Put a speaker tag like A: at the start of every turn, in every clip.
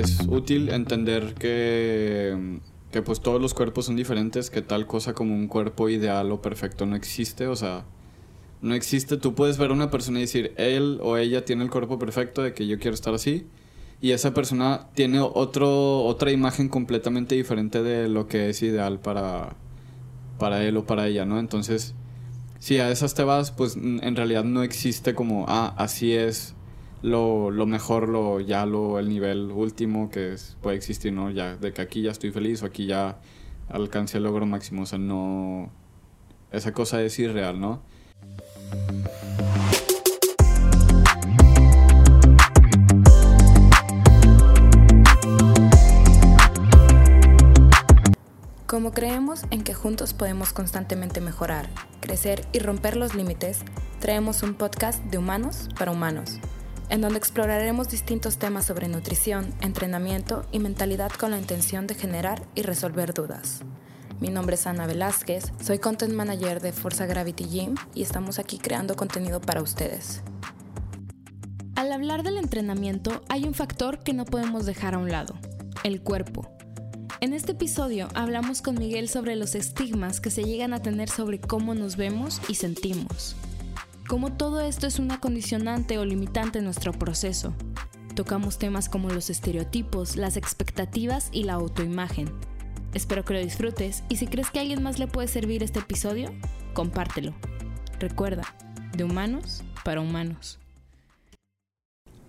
A: es útil entender que, que pues todos los cuerpos son diferentes, que tal cosa como un cuerpo ideal o perfecto no existe, o sea, no existe, tú puedes ver a una persona y decir, él o ella tiene el cuerpo perfecto de que yo quiero estar así, y esa persona tiene otro, otra imagen completamente diferente de lo que es ideal para, para él o para ella, ¿no? Entonces, si a esas te vas, pues en realidad no existe como, ah, así es lo, lo mejor, lo, ya lo, el nivel último que puede existir, ¿no? Ya, de que aquí ya estoy feliz o aquí ya alcancé el logro máximo, o no... Esa cosa es irreal, ¿no?
B: Como creemos en que juntos podemos constantemente mejorar, crecer y romper los límites, traemos un podcast de humanos para humanos, en donde exploraremos distintos temas sobre nutrición, entrenamiento y mentalidad con la intención de generar y resolver dudas. Mi nombre es Ana Velázquez, soy Content Manager de Forza Gravity Gym y estamos aquí creando contenido para ustedes. Al hablar del entrenamiento hay un factor que no podemos dejar a un lado, el cuerpo. En este episodio hablamos con Miguel sobre los estigmas que se llegan a tener sobre cómo nos vemos y sentimos. Cómo todo esto es una condicionante o limitante en nuestro proceso. Tocamos temas como los estereotipos, las expectativas y la autoimagen Espero que lo disfrutes y si crees que a alguien más le puede servir este episodio, compártelo. Recuerda, de humanos para humanos.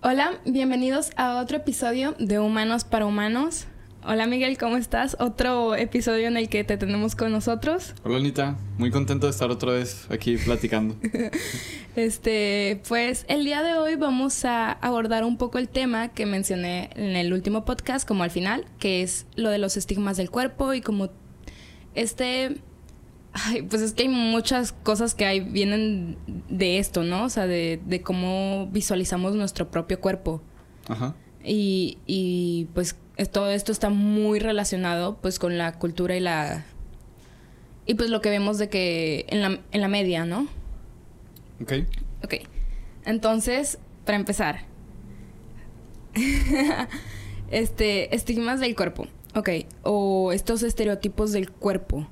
B: Hola, bienvenidos a otro episodio de Humanos para Humanos. Hola Miguel, ¿cómo estás? Otro episodio en el que te tenemos con nosotros.
A: Hola Anita, muy contento de estar otra vez aquí platicando.
B: este, pues el día de hoy vamos a abordar un poco el tema que mencioné en el último podcast, como al final, que es lo de los estigmas del cuerpo y como este... Ay, pues es que hay muchas cosas que hay, vienen de esto, ¿no? O sea, de, de cómo visualizamos nuestro propio cuerpo. Ajá. Y, y pues todo esto está muy relacionado pues con la cultura y la... Y pues lo que vemos de que en la, en la media, ¿no?
A: Ok.
B: Ok. Entonces, para empezar. este, estigmas del cuerpo. Ok. O estos estereotipos del cuerpo.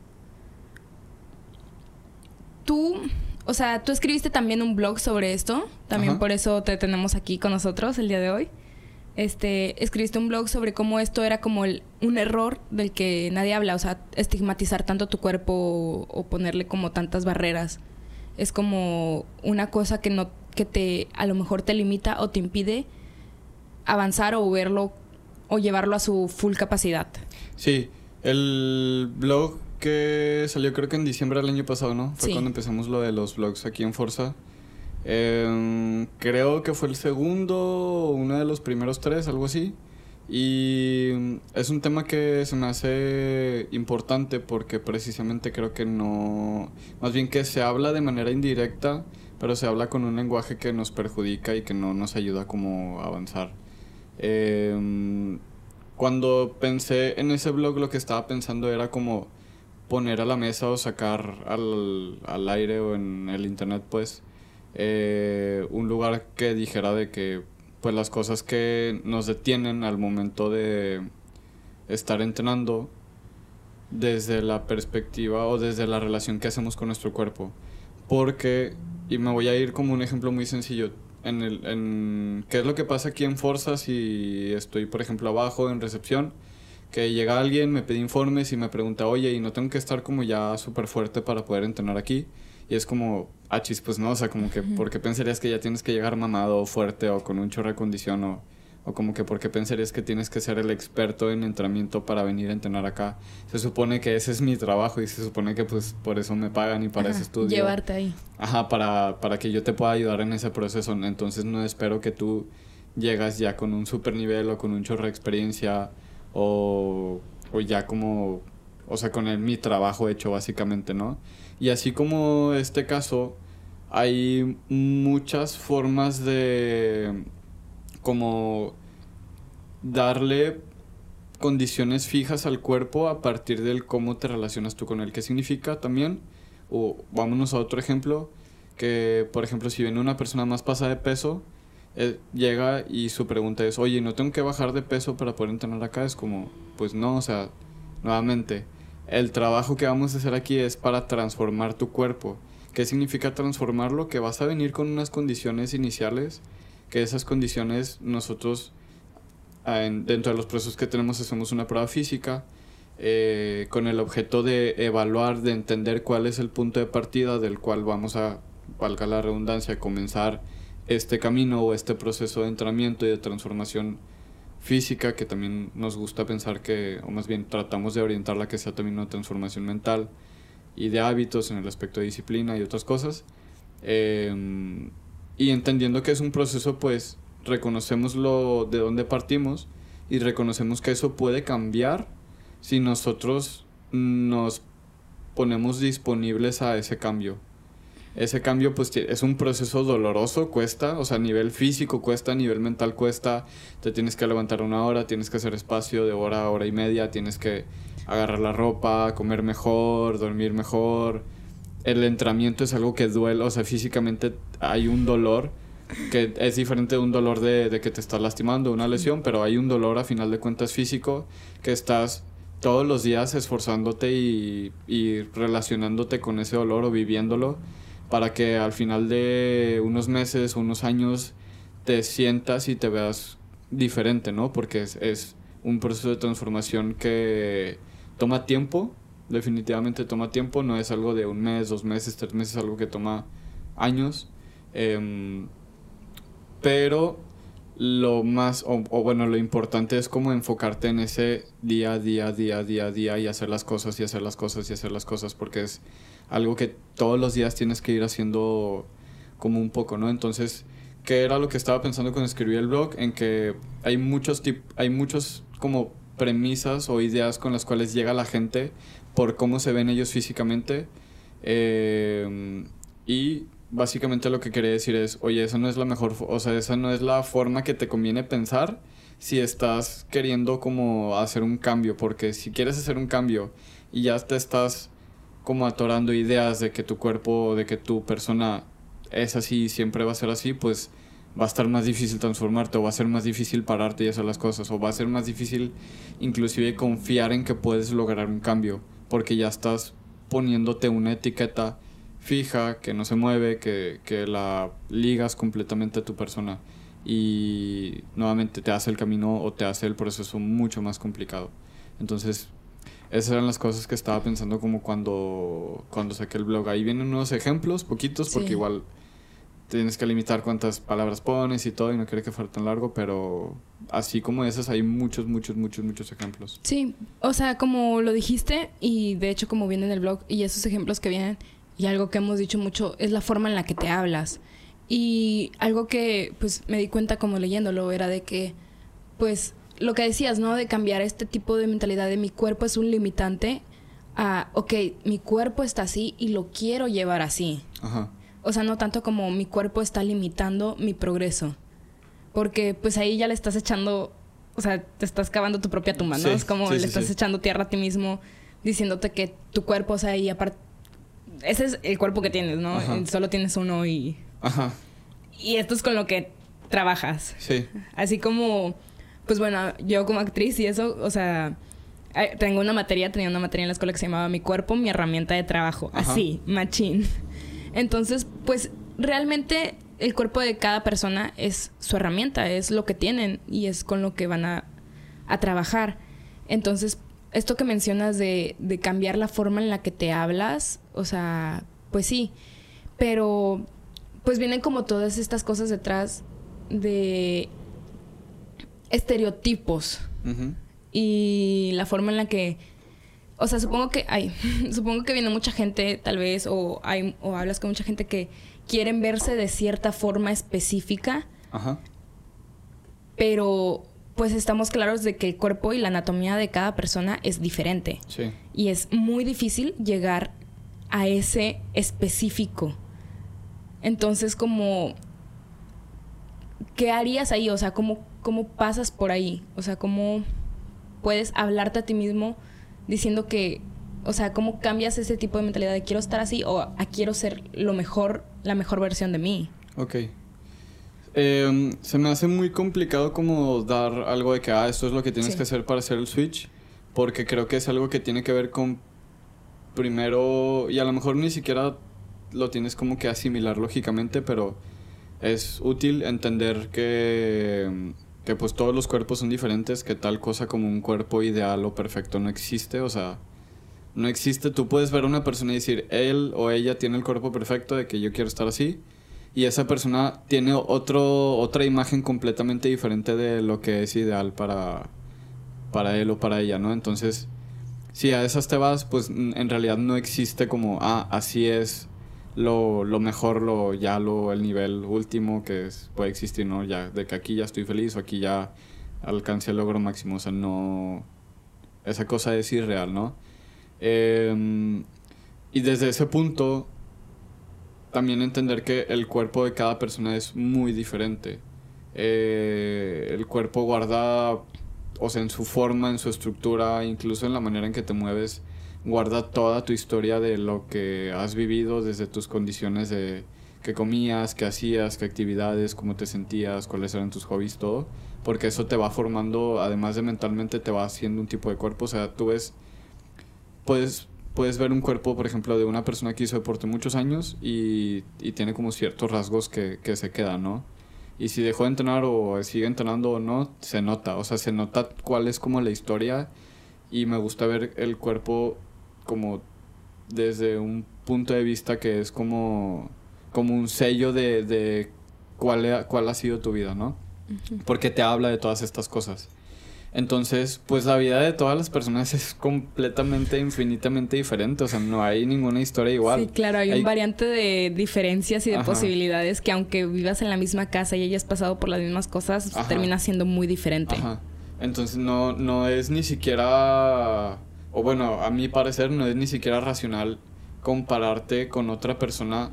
B: Tú, o sea, tú escribiste también un blog sobre esto. También por eso te tenemos aquí con nosotros el día de hoy este, escribiste un blog sobre cómo esto era como un error del que nadie habla, o sea, estigmatizar tanto tu cuerpo o, ponerle como tantas barreras. Es como una cosa que no, que te, a lo mejor te limita o te impide avanzar o verlo o llevarlo a su full capacidad.
A: Sí, el blog que salió creo que en diciembre del año pasado, ¿no? Fue cuando empezamos lo de los blogs aquí en Forza. Em, creo que fue el segundo, uno de los primeros tres, algo así. Y es un tema que se me hace importante porque precisamente creo que no, más bien que se habla de manera indirecta, pero se habla con un lenguaje que nos perjudica y que no nos ayuda como a avanzar. Em, cuando pensé en ese blog lo que estaba pensando era como poner a la mesa o sacar al, al aire o en el internet pues eh, un lugar que dijera de que pues las cosas que nos detienen al momento de estar entrenando desde la perspectiva o desde la relación que hacemos con nuestro cuerpo. Porque, y me voy a ir como un ejemplo muy sencillo, en el, en, ¿qué es lo que pasa aquí en Forza si estoy, por ejemplo, abajo en recepción? Que llega alguien, me pide informes y me pregunta, oye, ¿y no tengo que estar como ya súper fuerte para poder entrenar aquí? Y es como, achis, pues no, o sea, como que, ¿por qué pensarías que ya tienes que llegar mamado o fuerte o con un chorro de condición o, o como que, ¿por qué pensarías que tienes que ser el experto en entrenamiento para venir a entrenar acá? Se supone que ese es mi trabajo y se supone que pues por eso me pagan y para ese estudio.
B: Llevarte ahí.
A: Ajá, para, para que yo te pueda ayudar en ese proceso. Entonces no espero que tú llegas ya con un super nivel o con un chorro de experiencia o, o ya como, o sea, con el, mi trabajo hecho básicamente, ¿no? Y así como este caso, hay muchas formas de como darle condiciones fijas al cuerpo a partir del cómo te relacionas tú con él. ¿Qué significa también? O vámonos a otro ejemplo, que por ejemplo si viene una persona más pasada de peso llega y su pregunta es, oye, ¿no tengo que bajar de peso para poder entrenar acá? Es como, pues no, o sea, nuevamente, el trabajo que vamos a hacer aquí es para transformar tu cuerpo. ¿Qué significa transformarlo? Que vas a venir con unas condiciones iniciales, que esas condiciones nosotros dentro de los procesos que tenemos hacemos una prueba física eh, con el objeto de evaluar, de entender cuál es el punto de partida del cual vamos a, valga la redundancia, comenzar este camino o este proceso de entrenamiento y de transformación física que también nos gusta pensar que, o más bien tratamos de orientarla que sea también una transformación mental y de hábitos en el aspecto de disciplina y otras cosas. Em, y entendiendo que es un proceso, pues reconocemos lo de dónde partimos y reconocemos que eso puede cambiar si nosotros nos ponemos disponibles a ese cambio. Ese cambio pues es un proceso doloroso, cuesta, o sea, a nivel físico cuesta, a nivel mental cuesta, te tienes que levantar una hora, tienes que hacer espacio de hora a hora y media, tienes que agarrar la ropa, comer mejor, dormir mejor. El entrenamiento es algo que duele, o sea, físicamente hay un dolor que es diferente de un dolor de, que te estás lastimando, una lesión, pero hay un dolor a final de cuentas físico que estás todos los días esforzándote y, y relacionándote con ese dolor o viviéndolo para que al final de unos meses o unos años te sientas y te veas diferente, ¿no? Porque es, un proceso de transformación que toma tiempo, definitivamente toma tiempo, no es algo de un mes, dos meses, tres meses, algo que toma años. Eh, pero lo más, o, bueno, lo importante es como enfocarte en ese día, día, día, día, día y hacer las cosas y hacer las cosas y hacer las cosas porque es algo que todos los días tienes que ir haciendo como un poco, ¿no? Entonces, ¿qué era lo que estaba pensando cuando escribí el blog? En que hay muchos, hay muchos como premisas o ideas con las cuales llega la gente por cómo se ven ellos físicamente eh, y básicamente lo que quería decir es, oye, esa no es la mejor, o sea, esa no es la forma que te conviene pensar si estás queriendo como hacer un cambio, porque si quieres hacer un cambio y ya te estás como atorando ideas de que tu cuerpo, de que tu persona es así y siempre va a ser así, pues va a estar más difícil transformarte o va a ser más difícil pararte y hacer las cosas o va a ser más difícil inclusive confiar en que puedes lograr un cambio porque ya estás poniéndote una etiqueta fija, que no se mueve, que, que la ligas completamente a tu persona y nuevamente te hace el camino o te hace el proceso mucho más complicado. Entonces, esas eran las cosas que estaba pensando como cuando, cuando saqué el blog. Ahí vienen unos ejemplos, poquitos, porque igual tienes que limitar cuántas palabras pones y todo y no quiere que fuera tan largo, pero así como esas hay muchos, muchos, muchos, muchos ejemplos.
B: Sí, o sea, como lo dijiste y de hecho como viene en el blog y esos ejemplos que vienen y algo que hemos dicho mucho es la forma en la que te hablas. Y algo que pues me di cuenta como leyéndolo era de que pues lo que decías, ¿no? De cambiar este tipo de mentalidad de mi cuerpo es un limitante a, ok, mi cuerpo está así y lo quiero llevar así. Ajá. O sea, no tanto como mi cuerpo está limitando mi progreso. Porque pues ahí ya le estás echando, o sea, te estás cavando tu propia tumba, ¿no? es como le estás echando tierra a ti mismo, diciéndote que tu cuerpo, o sea, y aparte ese es el cuerpo que tienes, ¿no? Solo tienes uno y... Ajá. Y esto es con lo que trabajas. Sí. Así como, pues bueno, yo como actriz y eso, o sea, eh, tengo una materia, tenía una materia en la escuela que se llamaba Mi cuerpo, mi herramienta de trabajo. Así, machín. Entonces, pues realmente el cuerpo de cada persona es su herramienta, es lo que tienen y es con lo que van a, a trabajar. Entonces, esto que mencionas de, de cambiar la forma en la que te hablas, o sea, pues sí, pero pues vienen como todas estas cosas detrás de estereotipos y la forma en la que o sea supongo que hay supongo que viene mucha gente tal vez o hay o hablas con mucha gente que quieren verse de cierta forma específica Ajá. pero pues estamos claros de que el cuerpo y la anatomía de cada persona es diferente. Sí. Y es muy difícil llegar a ese específico. Entonces, como, ¿qué harías ahí? O sea, ¿cómo, cómo pasas por ahí? O sea, ¿cómo puedes hablarte a ti mismo diciendo que, o sea, ¿cómo cambias ese tipo de mentalidad de quiero estar así o a quiero ser lo mejor, la mejor versión de mí?
A: Ok. Em, se me hace muy complicado como dar algo de que, ah, esto es lo que tienes que hacer para hacer el switch, porque creo que es algo que tiene que ver con primero, y a lo mejor ni siquiera lo tienes como que asimilar lógicamente, pero es útil entender que, que pues todos los cuerpos son diferentes, que tal cosa como un cuerpo ideal o perfecto no existe, o sea, no existe, tú puedes ver a una persona y decir, él o ella tiene el cuerpo perfecto de que yo quiero estar así, y esa persona tiene otro, otra imagen completamente diferente de lo que es ideal para, para él o para ella, ¿no? Entonces, si a esas te vas, pues en realidad no existe como, ah, así es lo, lo mejor, lo, ya lo, el nivel último que puede existir, ¿no? Ya, de que aquí ya estoy feliz o aquí ya alcancé el logro máximo, o sea, no... Esa cosa es irreal, ¿no? Em, y desde ese punto, también entender que el cuerpo de cada persona es muy diferente. Eh, el cuerpo guarda, o sea, en su forma, en su estructura, incluso en la manera en que te mueves, guarda toda tu historia de lo que has vivido desde tus condiciones de qué comías, qué hacías, qué actividades, cómo te sentías, cuáles eran tus hobbies, todo. Porque eso te va formando, además de mentalmente, te va haciendo un tipo de cuerpo. O sea, tú ves, puedes puedes ver un cuerpo, por ejemplo, de una persona que hizo deporte muchos años y, y tiene como ciertos rasgos que, que, se quedan, ¿no? Y si dejó de entrenar o sigue entrenando o no, se nota, o sea, se nota cuál es como la historia y me gusta ver el cuerpo como desde un punto de vista que es como, como un sello de, de cuál, cuál ha sido tu vida, ¿no? Porque te habla de todas estas cosas. Entonces, pues la vida de todas las personas es completamente, infinitamente diferente. O sea, no hay ninguna historia igual.
B: Sí, claro, hay, un variante de diferencias y de posibilidades que aunque vivas en la misma casa y hayas pasado por las mismas cosas, termina siendo muy diferente. Ajá.
A: Entonces no, no es ni siquiera, o bueno, a mi parecer no es ni siquiera racional compararte con otra persona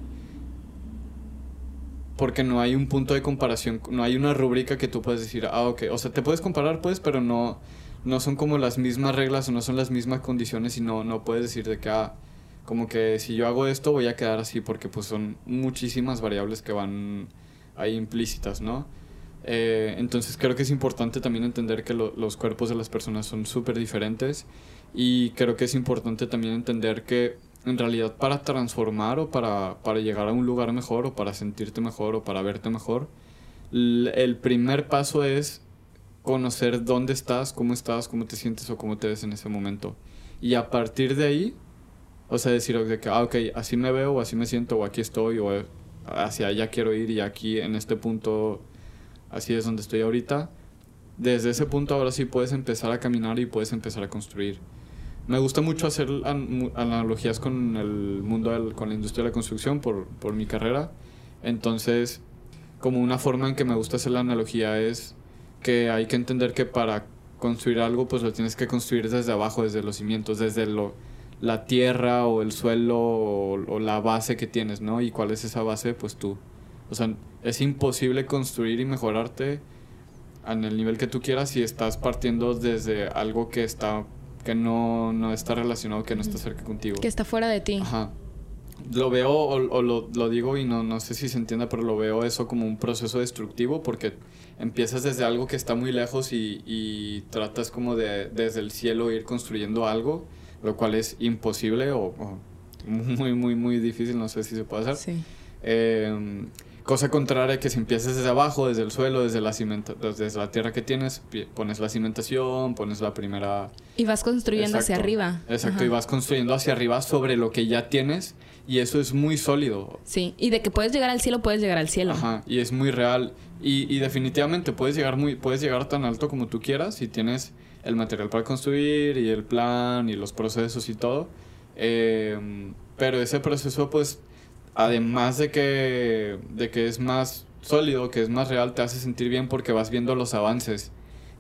A: porque no hay un punto de comparación, no hay una rúbrica que tú puedes decir, ah, ok, o sea, te puedes comparar, pues, pero no, no son como las mismas reglas o no son las mismas condiciones y no, no puedes decir de que, ah, como que si yo hago esto voy a quedar así porque pues son muchísimas variables que van ahí implícitas, ¿no? Eh, entonces creo que es importante también entender que los cuerpos de las personas son súper diferentes y creo que es importante también entender que en realidad para transformar o para, para llegar a un lugar mejor o para sentirte mejor o para verte mejor, el primer paso es conocer dónde estás, cómo estás, cómo te sientes o cómo te ves en ese momento. Y a partir de ahí, o sea, decir, que, ah, ok, así me veo, o así me siento, o aquí estoy, o hacia allá quiero ir, y aquí en este punto, así es donde estoy ahorita. Desde ese punto ahora sí puedes empezar a caminar y puedes empezar a construir. Me gusta mucho hacer analogías con el mundo, con la industria de la construcción por, por mi carrera. Entonces, como una forma en que me gusta hacer la analogía es que hay que entender que para construir algo, pues lo tienes que construir desde abajo, desde los cimientos, desde lo, la tierra o el suelo o, la base que tienes, ¿no? Y cuál es esa base, pues tú. O sea, es imposible construir y mejorarte en el nivel que tú quieras si estás partiendo desde algo que está que no, no está relacionado, que no está cerca contigo.
B: Que está fuera de ti.
A: Ajá. Lo veo o, lo, lo, digo y no, no sé si se entienda, pero lo veo eso como un proceso destructivo porque empiezas desde algo que está muy lejos y, y tratas como de desde el cielo ir construyendo algo, lo cual es imposible o, muy, muy, muy difícil, no sé si se puede hacer. Sí. Eh, Cosa contraria que si empiezas desde abajo, desde el suelo, desde la, cimenta, desde la tierra que tienes, pones la cimentación, pones la primera...
B: Y vas construyendo hacia arriba.
A: Exacto, y vas construyendo hacia arriba sobre lo que ya tienes y eso es muy sólido.
B: Sí, y de que puedes llegar al cielo, puedes llegar al cielo.
A: Ajá, y es muy real. Y, y definitivamente puedes llegar, muy, puedes llegar tan alto como tú quieras si tienes el material para construir y el plan y los procesos y todo. Eh, pero ese proceso pues además de que, de que es más sólido, que es más real, te hace sentir bien porque vas viendo los avances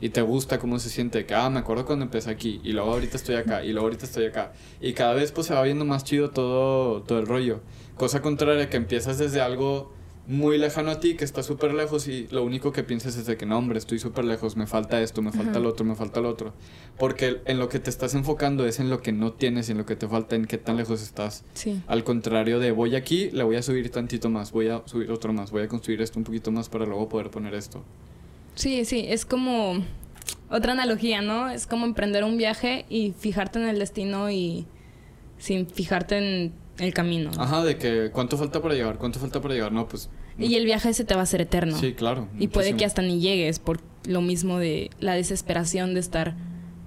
A: y te gusta cómo se siente, que, ah, me acuerdo cuando empecé aquí, y luego ahorita estoy acá, y luego ahorita estoy acá. Y cada vez pues se va viendo más chido todo, todo el rollo. Cosa contraria, que empiezas desde algo muy lejano a ti, que está súper lejos y lo único que piensas es de que no, hombre, estoy súper lejos, me falta esto, me falta lo otro, me falta lo otro. Porque en lo que te estás enfocando es en lo que no tienes en lo que te falta, en qué tan lejos estás.
B: Sí.
A: Al contrario de voy aquí, le voy a subir tantito más, voy a subir otro más, voy a construir esto un poquito más para luego poder poner esto.
B: Sí, sí, es como otra analogía, ¿no? Es como emprender un viaje y fijarte en el destino y sin fijarte en el camino.
A: Ajá, de que cuánto falta para llegar, cuánto falta para llegar, no, pues...
B: Y el viaje ese te va a ser eterno.
A: Sí, claro.
B: Y puede que hasta ni llegues por lo mismo de la desesperación de estar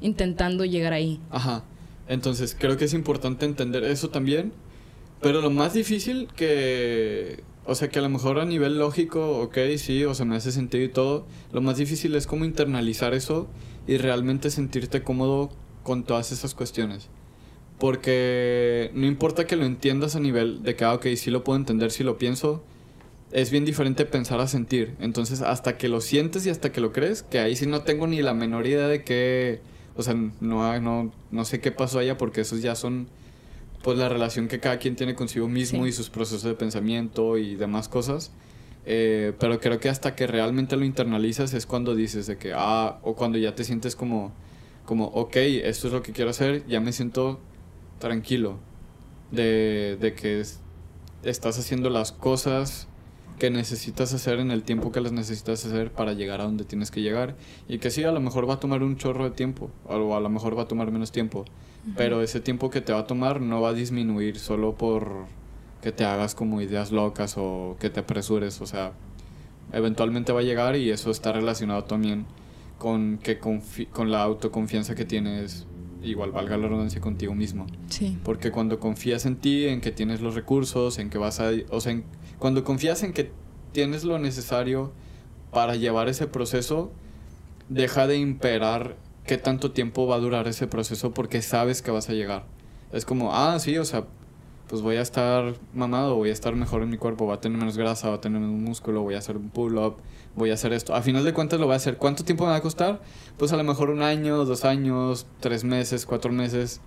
B: intentando llegar ahí.
A: Ajá. Entonces, creo que es importante entender eso también. Pero lo más difícil que... O sea, que a lo mejor a nivel lógico, ok, sí, o sea, me hace sentido y todo. Lo más difícil es cómo internalizar eso y realmente sentirte cómodo con todas esas cuestiones. Porque no importa que lo entiendas a nivel de que, ah, ok, sí lo puedo entender, si lo pienso, es bien diferente pensar a sentir. Entonces, hasta que lo sientes y hasta que lo crees, que ahí sí no tengo ni la menor idea de qué, o sea, no, no, no sé qué pasó allá porque esos ya son, pues, la relación que cada quien tiene consigo mismo y sus procesos de pensamiento y demás cosas. Eh, pero creo que hasta que realmente lo internalizas es cuando dices de que, ah, o cuando ya te sientes como, como, ok, esto es lo que quiero hacer, ya me siento tranquilo de, de que estás haciendo las cosas que necesitas hacer en el tiempo que las necesitas hacer para llegar a donde tienes que llegar. Y que sí, a lo mejor va a tomar un chorro de tiempo, o a lo mejor va a tomar menos tiempo. Pero ese tiempo que te va a tomar no va a disminuir solo por que te hagas como ideas locas o que te apresures. O sea, eventualmente va a llegar y eso está relacionado también con, que con la autoconfianza que tienes igual valga la redundancia contigo mismo.
B: Sí.
A: Porque cuando confías en ti, en que tienes los recursos, en que vas a... O sea, cuando confías en que tienes lo necesario para llevar ese proceso, deja de imperar qué tanto tiempo va a durar ese proceso porque sabes que vas a llegar. Es como, ah, sí, o sea, pues voy a estar mamado, voy a estar mejor en mi cuerpo, va a tener menos grasa, va a tener menos músculo, voy a hacer un pull-up, voy a hacer esto. A final de cuentas lo voy a hacer. ¿Cuánto tiempo me va a costar? Pues a lo mejor un año, dos años, tres meses, cuatro meses.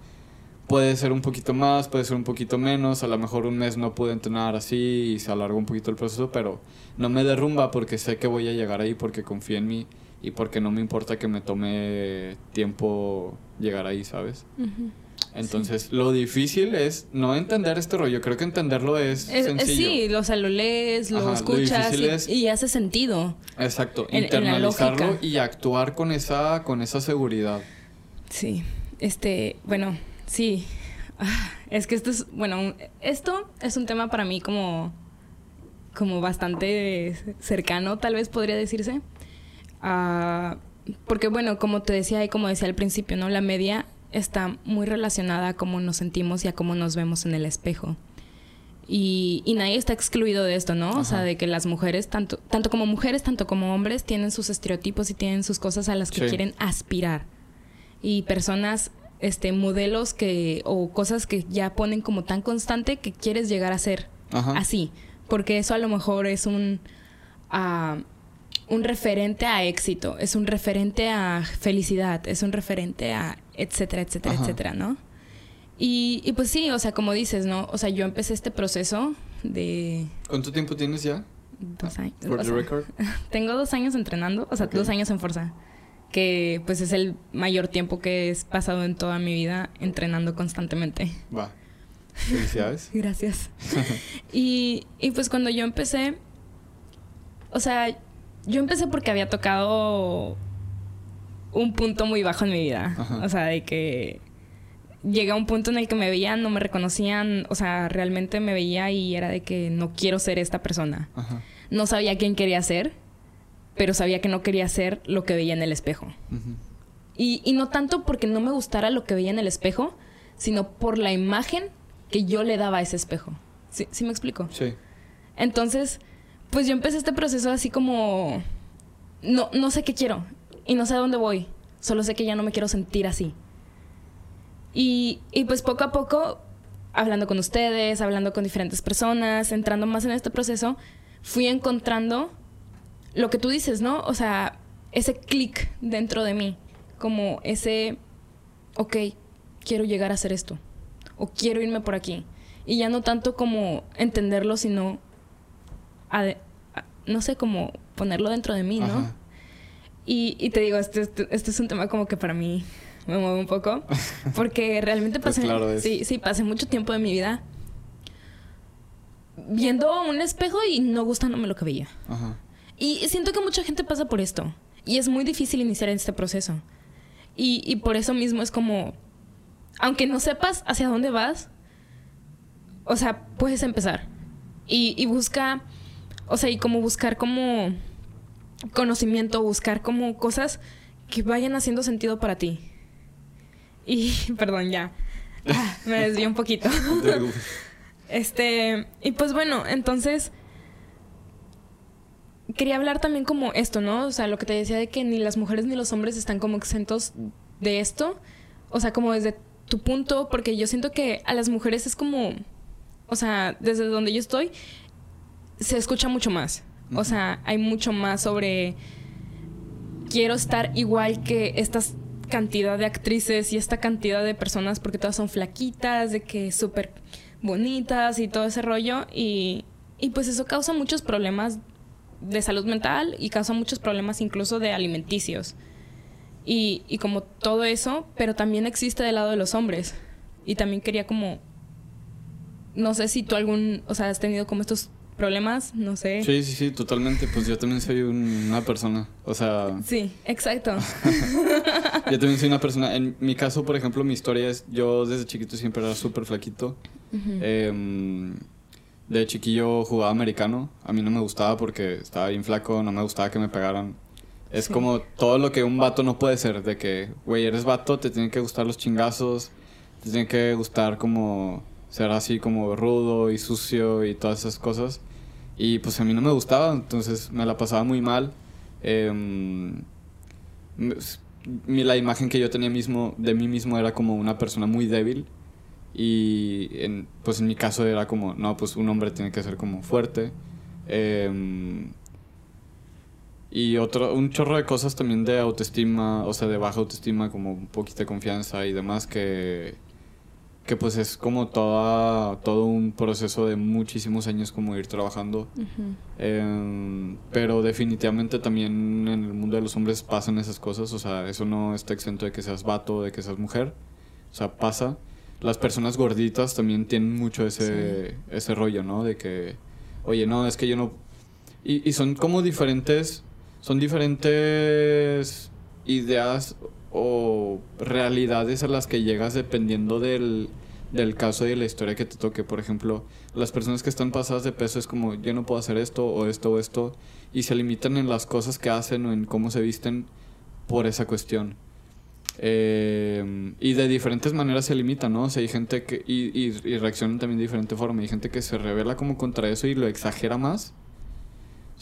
A: Puede ser un poquito más, puede ser un poquito menos. A lo mejor un mes no pude entrenar así y se alargó un poquito el proceso, pero no me derrumba porque sé que voy a llegar ahí, porque confío en mí y porque no me importa que me tome tiempo llegar ahí, ¿sabes? Entonces, lo difícil es no entender este rollo. Creo que entenderlo es, sencillo.
B: Sí, o sea, lo lees, lo escuchas y, hace sentido.
A: Exacto, internalizarlo y actuar con esa, con esa seguridad.
B: Sí, este, bueno, sí. Es que esto es, bueno, esto es un tema para mí como, como bastante cercano, tal vez podría decirse. Ah, porque bueno, como te decía y como decía al principio, ¿no? La media está muy relacionada a cómo nos sentimos y a cómo nos vemos en el espejo. Y, nadie está excluido de esto, ¿no? O sea, de que las mujeres, tanto, tanto como mujeres, tanto como hombres, tienen sus estereotipos y tienen sus cosas a las que quieren aspirar. Y personas, este, modelos que, o cosas que ya ponen como tan constante que quieres llegar a ser así. Porque eso a lo mejor es un, ah, un referente a éxito, es un referente a felicidad, es un referente a etcétera, etcétera, etcétera, ¿no? Y, y, pues sí, o sea, como dices, ¿no? O sea, yo empecé este proceso de...
A: ¿Cuánto tiempo tienes ya?
B: Dos años. tengo dos años entrenando, o sea, dos años en fuerza. Que pues es el mayor tiempo que he pasado en toda mi vida entrenando constantemente.
A: Va. Felicidades.
B: Gracias. y, y pues cuando yo empecé, o sea, yo empecé porque había tocado un punto muy bajo en mi vida. O sea, de que llegué a un punto en el que me veían, no me reconocían, o sea, realmente me veía y era de que no quiero ser esta persona. No sabía quién quería ser, pero sabía que no quería ser lo que veía en el espejo. y, y, no tanto porque no me gustara lo que veía en el espejo, sino por la imagen que yo le daba a ese espejo. ¿Sí, ¿sí me explico?
A: Sí.
B: Entonces, pues yo empecé este proceso así como... No, no sé qué quiero y no sé a dónde voy. Solo sé que ya no me quiero sentir así. Y, y pues poco a poco, hablando con ustedes, hablando con diferentes personas, entrando más en este proceso, fui encontrando lo que tú dices, ¿no? O sea, ese clic dentro de mí, como ese, ok, quiero llegar a hacer esto, o quiero irme por aquí. Y ya no tanto como entenderlo, sino no sé cómo ponerlo dentro de mí, ¿no? Y, y, te digo, este, este, este, es un tema como que para mí me mueve un poco, porque realmente pues pasé, sí, sí, pasé mucho tiempo de mi vida viendo un espejo y no gustándome lo que veía. Ajá. Y siento que mucha gente pasa por esto. Y es muy difícil iniciar este proceso. Y, y por eso mismo es como, aunque no sepas hacia dónde vas, o sea, puedes empezar. Y, y busca, o sea, y como buscar como conocimiento, buscar como cosas que vayan haciendo sentido para ti. Y, perdón, ya. Ah, me desvié un poquito. este, y pues bueno, entonces quería hablar también como esto, ¿no? O sea, lo que te decía de que ni las mujeres ni los hombres están como exentos de esto. O sea, como desde tu punto, porque yo siento que a las mujeres es como, o sea, desde donde yo estoy, se escucha mucho más. O sea, hay mucho más sobre quiero estar igual que esta cantidad de actrices y esta cantidad de personas porque todas son flaquitas, de que súper bonitas y todo ese rollo y, y pues eso causa muchos problemas de salud mental y causa muchos problemas incluso de alimenticios. Y, y como todo eso, pero también existe del lado de los hombres. Y también quería como, no sé si tú algún, o sea, has tenido como estos problemas, no sé.
A: Sí, sí, sí, totalmente. Pues yo también soy una persona, o sea...
B: Sí, exacto.
A: yo también soy una persona. En mi caso, por ejemplo, mi historia es, yo desde chiquito siempre era súper flaquito. Em, de chiquillo jugaba americano. A mí no me gustaba porque estaba bien flaco, no me gustaba que me pegaran. Es como todo lo que un vato no puede ser, de que, güey, eres vato, te tienen que gustar los chingazos, te tienen que gustar como ser así como rudo y sucio y todas esas cosas. Y pues a mí no me gustaba, entonces me la pasaba muy mal. Em, la imagen que yo tenía mismo de mí mismo era como una persona muy débil. Y en, pues en mi caso era como, no, pues un hombre tiene que ser como fuerte. Em, y otro, un chorro de cosas también de autoestima, o sea, de baja autoestima, como un poquito de confianza y demás que que pues es como toda, todo un proceso de muchísimos años como ir trabajando. Em, pero definitivamente también en el mundo de los hombres pasan esas cosas, o sea, eso no está exento de que seas vato, de que seas mujer, o sea, pasa. Las personas gorditas también tienen mucho ese, ese rollo, ¿no? De que, oye, no, es que yo no... Y, y son como diferentes, son diferentes ideas o realidades a las que llegas dependiendo del, del caso y de la historia que te toque. Por ejemplo, las personas que están pasadas de peso es como yo no puedo hacer esto o esto o esto y se limitan en las cosas que hacen o en cómo se visten por esa cuestión. Eh, y de diferentes maneras se limitan, ¿no? O sea, hay gente que... Y, y, y reaccionan también de diferente forma. Hay gente que se revela como contra eso y lo exagera más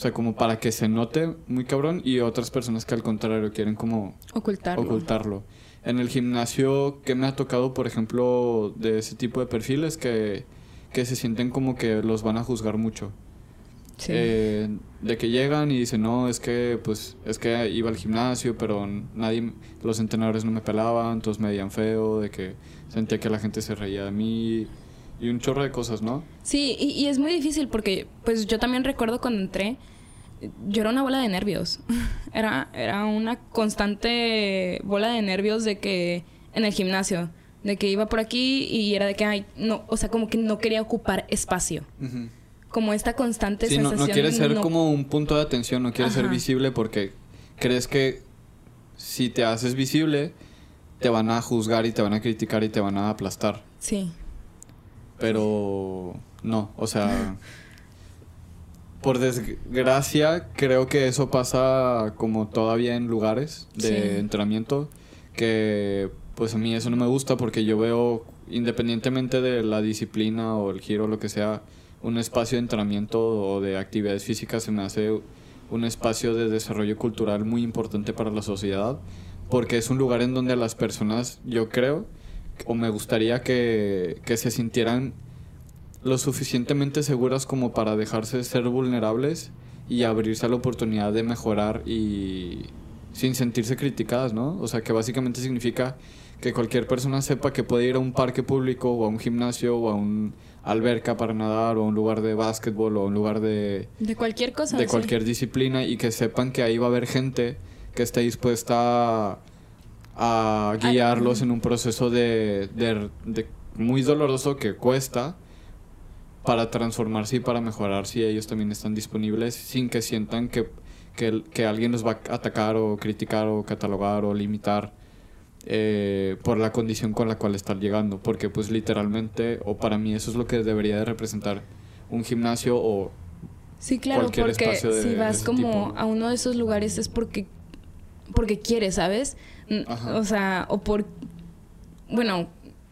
A: sea, como para que se note muy cabrón y otras personas que al contrario quieren como
B: ocultarlo.
A: ocultarlo. En el gimnasio, ¿qué me ha tocado, por ejemplo, de ese tipo de perfiles que, que se sienten como que los van a juzgar mucho? Sí. Eh, de que llegan y dicen, no, es que, pues, es que iba al gimnasio, pero nadie, los entrenadores no me pelaban, todos me veían feo, de que sentía que la gente se reía de mí y un chorro de cosas, ¿no?
B: Sí, y, es muy difícil porque, pues yo también recuerdo cuando entré, yo era una bola de nervios. era, era una constante bola de nervios de que en el gimnasio, de que iba por aquí y era de que, ay, no, o sea, como que no quería ocupar espacio. Como esta constante
A: sí,
B: sensación.
A: No, no quieres ser como un punto de atención, no quieres ser visible porque crees que si te haces visible, te van a juzgar y te van a criticar y te van a aplastar.
B: Sí.
A: Pero no, o sea, por desgracia creo que eso pasa como todavía en lugares de entrenamiento que pues a mí eso no me gusta porque yo veo independientemente de la disciplina o el giro o lo que sea, un espacio de entrenamiento o de actividades físicas se me hace un espacio de desarrollo cultural muy importante para la sociedad porque es un lugar en donde las personas, yo creo, o me gustaría que, que se sintieran lo suficientemente seguras como para dejarse ser vulnerables y abrirse a la oportunidad de mejorar y sin sentirse criticadas, ¿no? O sea, que básicamente significa que cualquier persona sepa que puede ir a un parque público o a un gimnasio o a un alberca para nadar o a un lugar de básquetbol o a un lugar de...
B: De cualquier cosa.
A: De cualquier disciplina y que sepan que ahí va a haber gente que esté dispuesta a, guiarlos en un proceso de, de, muy doloroso que cuesta para transformarse y para mejorar si ellos también están disponibles sin que sientan que, que, que alguien los va a atacar o criticar o catalogar o limitar eh, por la condición con la cual están llegando, porque pues literalmente, o para mí eso es lo que debería de representar un gimnasio o...
B: Sí, claro, porque si vas como a uno de esos lugares es porque, porque quieres, ¿sabes? O sea, o por... Bueno,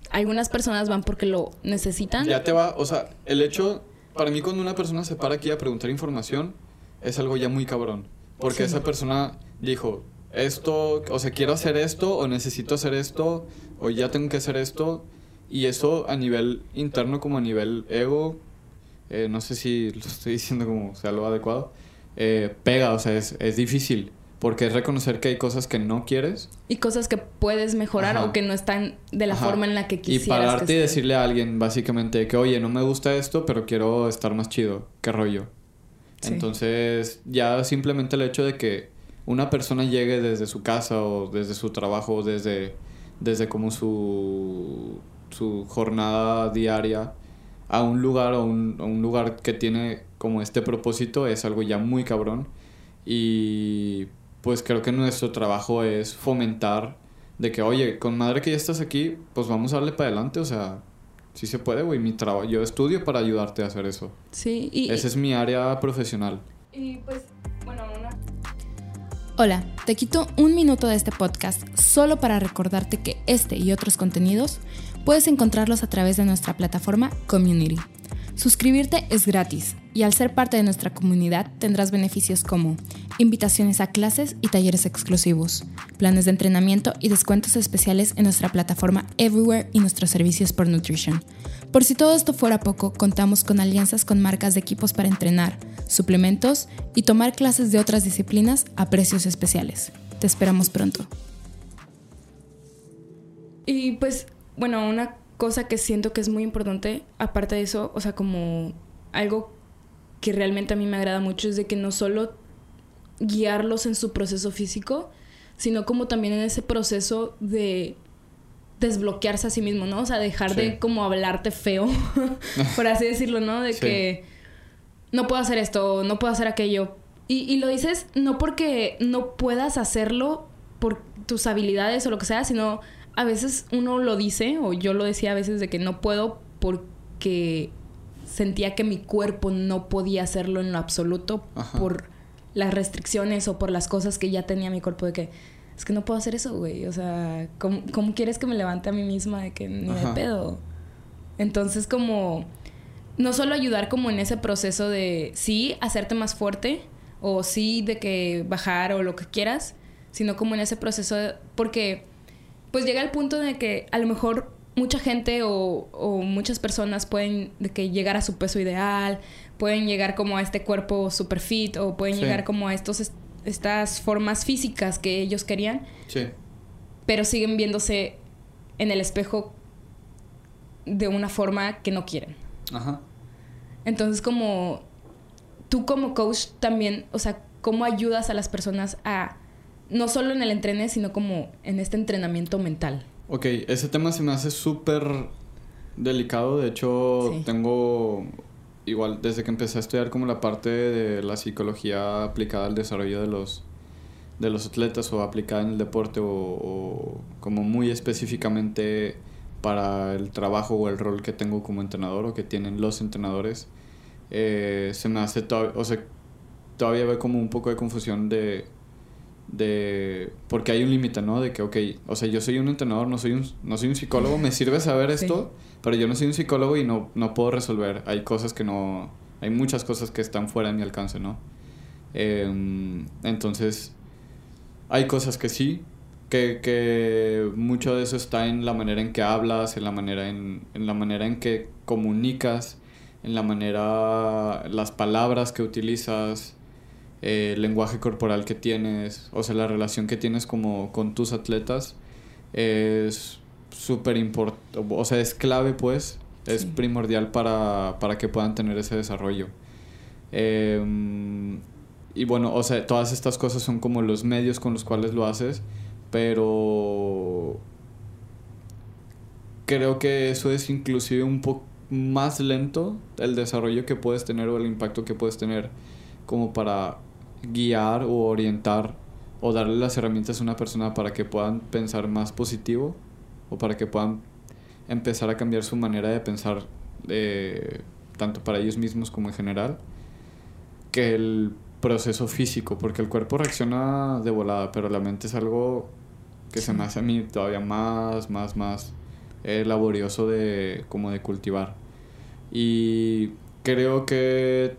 B: algunas personas van porque lo necesitan.
A: Ya te va, o sea, el hecho, para mí cuando una persona se para aquí a preguntar información, es algo ya muy cabrón, porque esa persona dijo, esto, o sea, quiero hacer esto, o necesito hacer esto, o ya tengo que hacer esto. Y eso a nivel interno como a nivel ego, eh, no sé si lo estoy diciendo como sea lo adecuado, eh, pega, o sea, es, es, difícil. Porque es reconocer que hay cosas que no quieres.
B: Y cosas que puedes mejorar o que no están de la forma en la que quisieras.
A: Y pararte y decirle a alguien básicamente que, oye, no me gusta esto, pero quiero estar más chido. ¿Qué rollo? Entonces, ya simplemente el hecho de que una persona llegue desde su casa o desde su trabajo o desde, desde como su, su jornada diaria a un lugar o un, un lugar que tiene como este propósito es algo ya muy cabrón y pues creo que nuestro trabajo es fomentar de que, oye, con madre que ya estás aquí, pues vamos a darle para adelante, o sea, sí se puede, güey, mi trabajo, yo estudio para ayudarte a hacer eso.
B: Sí, y...
A: Esa es mi área profesional.
B: Y pues, bueno, una... Hola, te quito un minuto de este podcast solo para recordarte que este y otros contenidos puedes encontrarlos a través de nuestra plataforma Community. Suscribirte es gratis y al ser parte de nuestra comunidad tendrás beneficios como invitaciones a clases y talleres exclusivos, planes de entrenamiento y descuentos especiales en nuestra plataforma Everywhere y nuestros servicios por Nutrition. Por si todo esto fuera poco, contamos con alianzas con marcas de equipos para entrenar, suplementos y tomar clases de otras disciplinas a precios especiales. Te esperamos pronto. Y pues, bueno, una cosa que siento que es muy importante, aparte de eso, o sea, como algo que realmente a mí me agrada mucho es de que no solo guiarlos en su proceso físico, sino como también en ese proceso de desbloquearse a sí mismo, ¿no? O sea, dejar de como hablarte feo, por así decirlo, ¿no? De que no puedo hacer esto, no puedo hacer aquello. Y, y, lo dices no porque no puedas hacerlo por tus habilidades o lo que sea, sino a veces uno lo dice, o yo lo decía a veces de que no puedo porque sentía que mi cuerpo no podía hacerlo en lo absoluto por las restricciones o por las cosas que ya tenía mi cuerpo de que es que no puedo hacer eso, güey. O sea, ¿cómo, quieres que me levante a mí misma de que ni de pedo? Entonces, como no solo ayudar como en ese proceso de sí hacerte más fuerte o sí de que bajar o lo que quieras, sino como en ese proceso de, porque pues llega el punto de que a lo mejor mucha gente o, muchas personas pueden de que llegar a su peso ideal, pueden llegar como a este cuerpo super fit o pueden llegar como a estos estas formas físicas que ellos querían. Sí. Pero siguen viéndose en el espejo de una forma que no quieren. Ajá. Entonces como tú como coach también, o sea, ¿cómo ayudas a las personas a no solo en el entrene, sino como en este entrenamiento mental?
A: Ok, ese tema se me hace súper delicado. De hecho, tengo igual desde que empecé a estudiar como la parte de la psicología aplicada al desarrollo de los de los atletas o aplicada en el deporte o, como muy específicamente para el trabajo o el rol que tengo como entrenador o que tienen los entrenadores eh, se me hace o sea todavía veo como un poco de confusión de de porque hay un límite, ¿no? De que, ok, o sea, yo soy un entrenador, no soy un, no soy un psicólogo, me sirve saber esto, pero yo no soy un psicólogo y no, no puedo resolver. Hay cosas que no, hay muchas cosas que están fuera de mi alcance, ¿no? Em, entonces, hay cosas que sí, que, que, mucho de eso está en la manera en que hablas, en la manera en, en la manera en que comunicas, en la manera, las palabras que utilizas, el lenguaje corporal que tienes, o sea, la relación que tienes como con tus atletas, es súper importante, o sea, es clave pues, es primordial para, para, que puedan tener ese desarrollo. Em, y bueno, o sea, todas estas cosas son como los medios con los cuales lo haces, pero creo que eso es inclusive un poco más lento el desarrollo que puedes tener o el impacto que puedes tener como para guiar o orientar o darle las herramientas a una persona para que puedan pensar más positivo o para que puedan empezar a cambiar su manera de pensar eh, tanto para ellos mismos como en general que el proceso físico porque el cuerpo reacciona de volada pero la mente es algo que se me hace a mí todavía más más más eh, laborioso de como de cultivar. Y creo que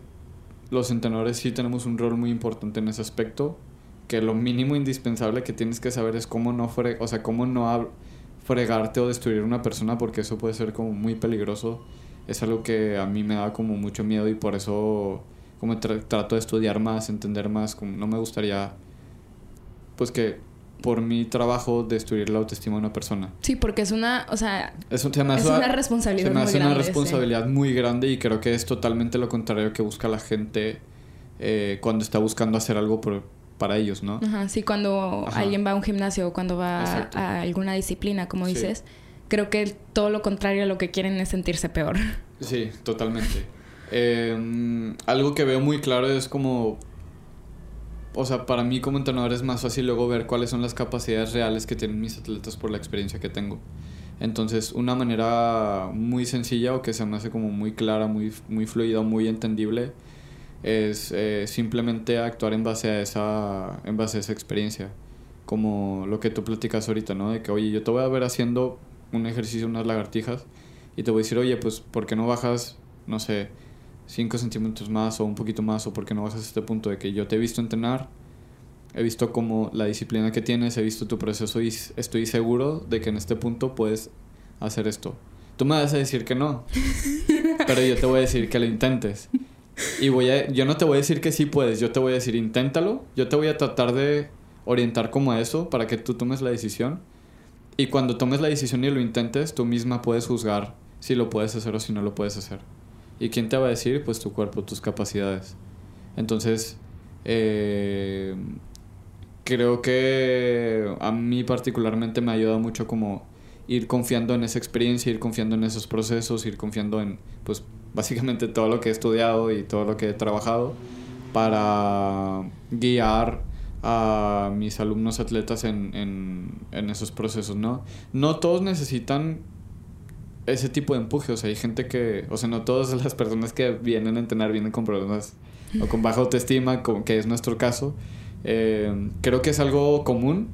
A: los entrenadores sí tenemos un rol muy importante en ese aspecto que lo mínimo indispensable que tienes que saber es cómo no fre o sea cómo no fregarte o destruir una persona porque eso puede ser como muy peligroso. Es algo que a mí me da como mucho miedo y por eso como trato de estudiar más entender más como no me gustaría pues que por mi trabajo destruir la autoestima de una persona.
B: Sí, porque es una, o sea, es, una responsabilidad
A: se me hace una responsabilidad muy grande y creo que es totalmente lo contrario que busca la gente eh, cuando está buscando hacer algo por, para ellos, ¿no?
B: Ajá, sí, cuando alguien va a un gimnasio o cuando va a alguna disciplina, como dices, creo que todo lo contrario a lo que quieren es sentirse peor.
A: Sí, totalmente. Em, algo que veo muy claro es como o sea, para mí como entrenador es más fácil luego ver cuáles son las capacidades reales que tienen mis atletas por la experiencia que tengo. Entonces, una manera muy sencilla o que se me hace como muy clara, muy, muy fluida, muy entendible, es eh, simplemente actuar en base, a esa, en base a esa experiencia. Como lo que tú platicas ahorita, ¿no? De que, oye, yo te voy a ver haciendo un ejercicio, unas lagartijas, y te voy a decir, oye, pues, ¿por qué no bajas, no sé, 5 centímetros más o un poquito más o porque no vas a este punto de que yo te he visto entrenar, he visto como la disciplina que tienes, he visto tu proceso y estoy seguro de que en este punto puedes hacer esto. Tú me vas a decir que no, pero yo te voy a decir que lo intentes. Y voy a, yo no te voy a decir que sí puedes, yo te voy a decir inténtalo, yo te voy a tratar de orientar como a eso para que tú tomes la decisión. Y cuando tomes la decisión y lo intentes, tú misma puedes juzgar si lo puedes hacer o si no lo puedes hacer. ¿Y quién te va a decir? Pues tu cuerpo, tus capacidades. Entonces, eh, creo que a mí particularmente me ayuda mucho como ir confiando en esa experiencia, ir confiando en esos procesos, ir confiando en, pues, básicamente todo lo que he estudiado y todo lo que he trabajado para guiar a mis alumnos atletas en, en, en esos procesos, ¿no? No todos necesitan ese tipo de empuje. O sea, hay gente que, o sea, no todas las personas que vienen a entrenar vienen con problemas o con baja autoestima, como que es nuestro caso. Eh, creo que es algo común.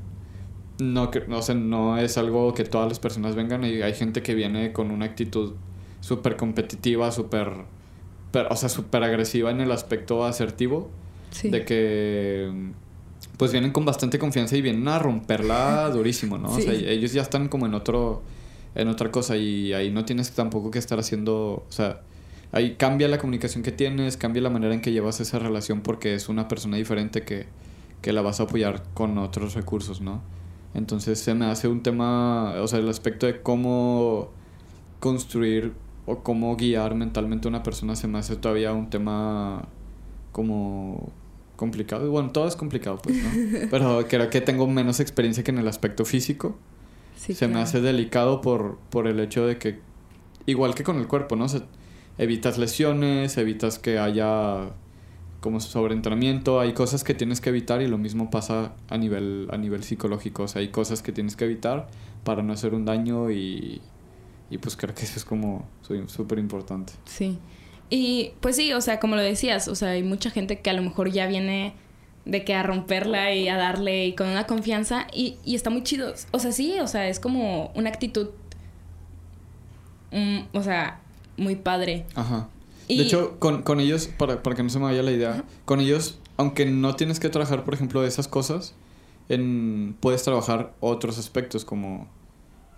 A: No, o sea, no es algo que todas las personas vengan. Y hay gente que viene con una actitud súper competitiva, súper, o sea, súper agresiva en el aspecto asertivo. De que pues vienen con bastante confianza y vienen a romperla durísimo, ¿no? O sea, ellos ya están como en otro en otra cosa y ahí no tienes tampoco que estar haciendo, o sea, ahí cambia la comunicación que tienes, cambia la manera en que llevas esa relación porque es una persona diferente que, que la vas a apoyar con otros recursos, ¿no? Entonces se me hace un tema, o sea, el aspecto de cómo construir o cómo guiar mentalmente a una persona se me hace todavía un tema como complicado. Bueno, todo es complicado, pues, ¿no? Pero creo que tengo menos experiencia que en el aspecto físico se me hace delicado por, por el hecho de que, igual que con el cuerpo, ¿no? evitas lesiones, evitas que haya como sobreentrenamiento, hay cosas que tienes que evitar y lo mismo pasa a nivel, a nivel psicológico, o sea, hay cosas que tienes que evitar para no hacer un daño y, y pues creo que eso es como súper importante.
B: Sí. Y pues sí, o sea, como lo decías, o sea, hay mucha gente que a lo mejor ya viene de que a romperla y a darle y con una confianza y, y está muy chido. O sea, sí, o sea, es como una actitud, mm, o sea, muy padre.
A: Ajá. De hecho, con, con ellos, para, para, que no se me vaya la idea, con ellos, aunque no tienes que trabajar, por ejemplo, esas cosas, en, puedes trabajar otros aspectos como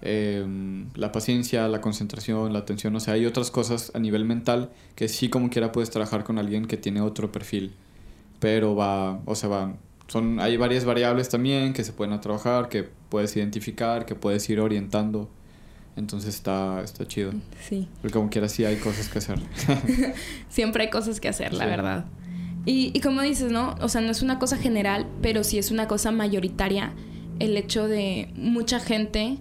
A: em, la paciencia, la concentración, la atención, o sea, hay otras cosas a nivel mental que sí como quiera puedes trabajar con alguien que tiene otro perfil pero va, o sea, va son, hay varias variables también que se pueden trabajar, que puedes identificar, que puedes ir orientando. Entonces está, está chido. Sí. Porque como quieras sí hay cosas que hacer.
B: Siempre hay cosas que hacer, la verdad. Y, y como dices, ¿no? O sea, no es una cosa general, pero sí es una cosa mayoritaria el hecho de mucha gente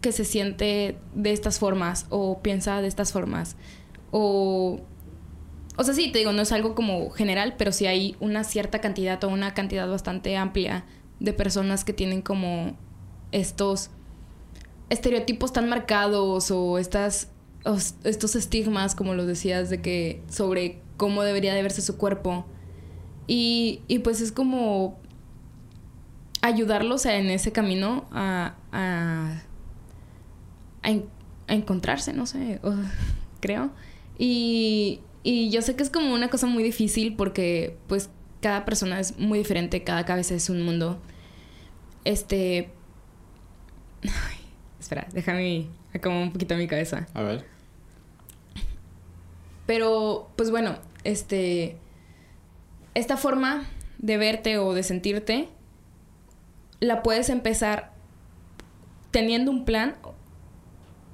B: que se siente de estas formas o piensa de estas formas. O, o sea, sí, te digo, no es algo como general, pero sí hay una cierta cantidad o una cantidad bastante amplia de personas que tienen como estos estereotipos tan marcados o estas estos estigmas, como lo decías, de que sobre cómo debería de verse su cuerpo. Y, y pues es como ayudarlos en ese camino a, a, a, encontrarse, no sé, creo. Y, y yo sé que es como una cosa muy difícil porque pues cada persona es muy diferente, cada cabeza es un mundo. Este... espera, déjame acomodar un poquito mi cabeza.
A: A ver.
B: Pero, pues bueno, este... Esta forma de verte o de sentirte la puedes empezar teniendo un plan,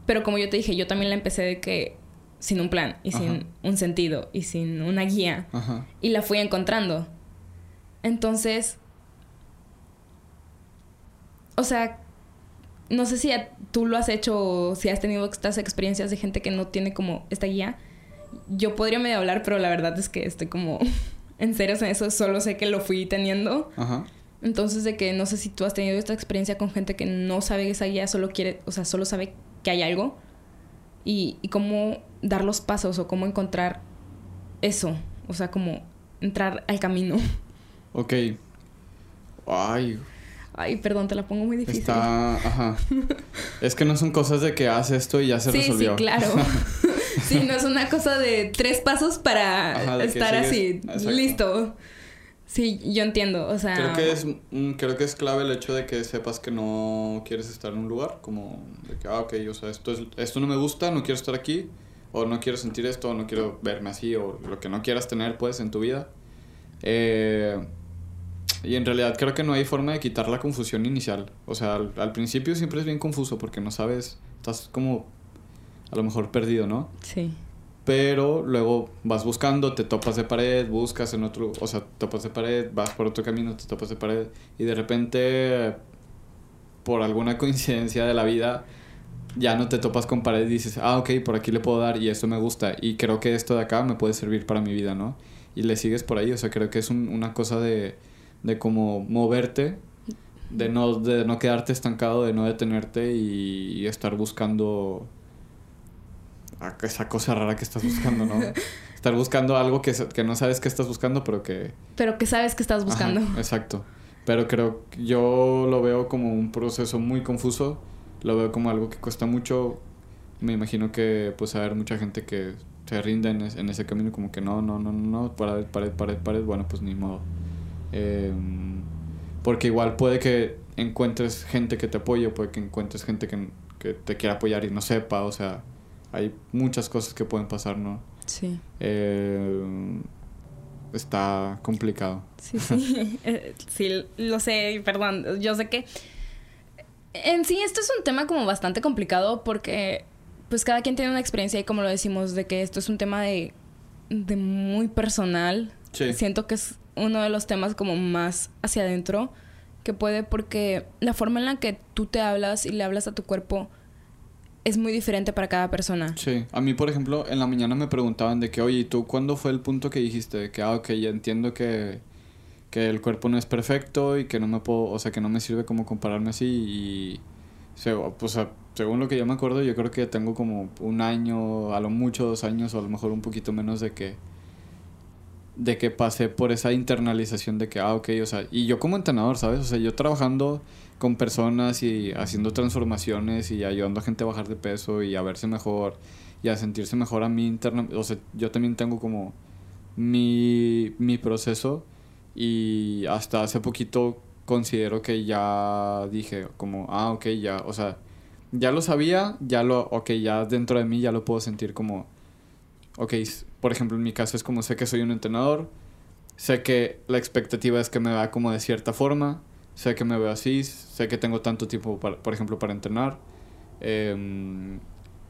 B: pero como yo te dije, yo también la empecé de que sin un plan y sin un sentido y sin una guía. Y la fui encontrando. Entonces, o sea, no sé si tú lo has hecho o si has tenido estas experiencias de gente que no tiene como esta guía. Yo podría medio hablar, pero la verdad es que estoy como en serio en eso. Solo sé que lo fui teniendo. Ajá. Entonces, de que no sé si tú has tenido esta experiencia con gente que no sabe esa guía, solo quiere, o sea, solo sabe que hay algo. Y, y cómo dar los pasos o cómo encontrar eso. O sea, como entrar al camino.
A: Ok. Ay.
B: Ay, perdón, te la pongo muy difícil.
A: Está, ajá. es que no son cosas de que haces esto y ya se resolvió.
B: Sí, claro. sí, no es una cosa de tres pasos para estar así, listo. Sí, yo entiendo, o sea...
A: Creo que, es, creo que es clave el hecho de que sepas que no quieres estar en un lugar, como de que, ah, ok, o sea, esto, es, esto no me gusta, no quiero estar aquí, o no quiero sentir esto, o no quiero verme así, o lo que no quieras tener, pues, en tu vida. Eh, y en realidad creo que no hay forma de quitar la confusión inicial. O sea, al, al principio siempre es bien confuso porque no sabes, estás como a lo mejor perdido, ¿no?
B: Sí
A: pero luego vas buscando, te topas de pared, buscas en otro, o sea, topas de pared, vas por otro camino, te topas de pared y de repente por alguna coincidencia de la vida ya no te topas con pared y dices, ah, ok, por aquí le puedo dar y esto me gusta y creo que esto de acá me puede servir para mi vida, ¿no? Y le sigues por ahí, o sea, creo que es una cosa de, de como moverte, de no, de no quedarte estancado, de no detenerte y estar buscando esa cosa rara que estás buscando, ¿no? Estar buscando algo que, que no sabes que estás buscando, pero que...
B: Pero que sabes que estás buscando.
A: exacto. Pero creo que yo lo veo como un proceso muy confuso. Lo veo como algo que cuesta mucho. Me imagino que pues haber mucha gente que se rinde en, ese camino como que no, no, no, no, pared, pared, pared, pared. Bueno, pues ni modo. Em, porque igual puede que encuentres gente que te apoye, puede que encuentres gente que, que te quiera apoyar y no sepa, o sea hay muchas cosas que pueden pasar, ¿no?
B: Sí.
A: Eh, está complicado.
B: Sí, sí. Eh, sí, lo sé, perdón. Yo sé que en sí esto es un tema como bastante complicado porque pues cada quien tiene una experiencia y como lo decimos, de que esto es un tema de, de muy personal. Sí. Siento que es uno de los temas como más hacia adentro que puede porque la forma en la que tú te hablas y le hablas a tu cuerpo es muy diferente para cada persona.
A: Sí, a mí por ejemplo en la mañana me preguntaban de que, oye, ¿y tú cuándo fue el punto que dijiste? De que, ah, ok, ya entiendo que, que el cuerpo no es perfecto y que no me puedo, o sea, que no me sirve como compararme así y, pues, según lo que yo me acuerdo, yo creo que tengo como un año, a lo mucho dos años o a lo mejor un poquito menos de que de que pasé por esa internalización de que, ah, ok, o sea, y yo como entrenador, ¿sabes? O sea, yo trabajando con personas y haciendo transformaciones y ayudando a gente a bajar de peso y a verse mejor y a sentirse mejor a mí internamente. O sea, yo también tengo como mi, mi proceso y hasta hace poquito considero que ya dije como, ah, ok, ya, o sea, ya lo sabía, ya lo, ok, ya dentro de mí ya lo puedo sentir como, ok, por ejemplo, en mi caso es como sé que soy un entrenador, sé que la expectativa es que me vea como de cierta forma, sé que me veo así, sé que tengo tanto tiempo, para, por ejemplo, para entrenar. Em,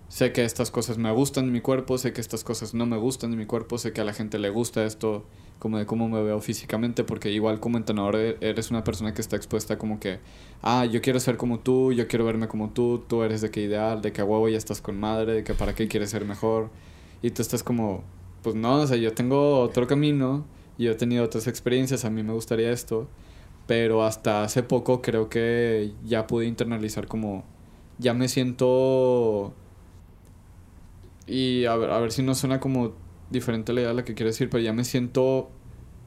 A: sé que estas cosas me gustan de mi cuerpo, sé que estas cosas no me gustan de mi cuerpo, sé que a la gente le gusta esto como de cómo me veo físicamente, porque igual como entrenador e-, eres una persona que está expuesta como que, ah, yo quiero ser como tú, yo quiero verme como tú, tú eres de qué ideal, de que a huevo ya estás con madre, de que para qué quieres ser mejor. Y tú estás como, pues no, o sea, yo tengo otro camino, yo he tenido otras experiencias, a mí me gustaría esto, pero hasta hace poco creo que ya pude internalizar como, ya me siento... Y a ver, a ver si no suena como diferente la idea de la que quiero decir, pero ya me siento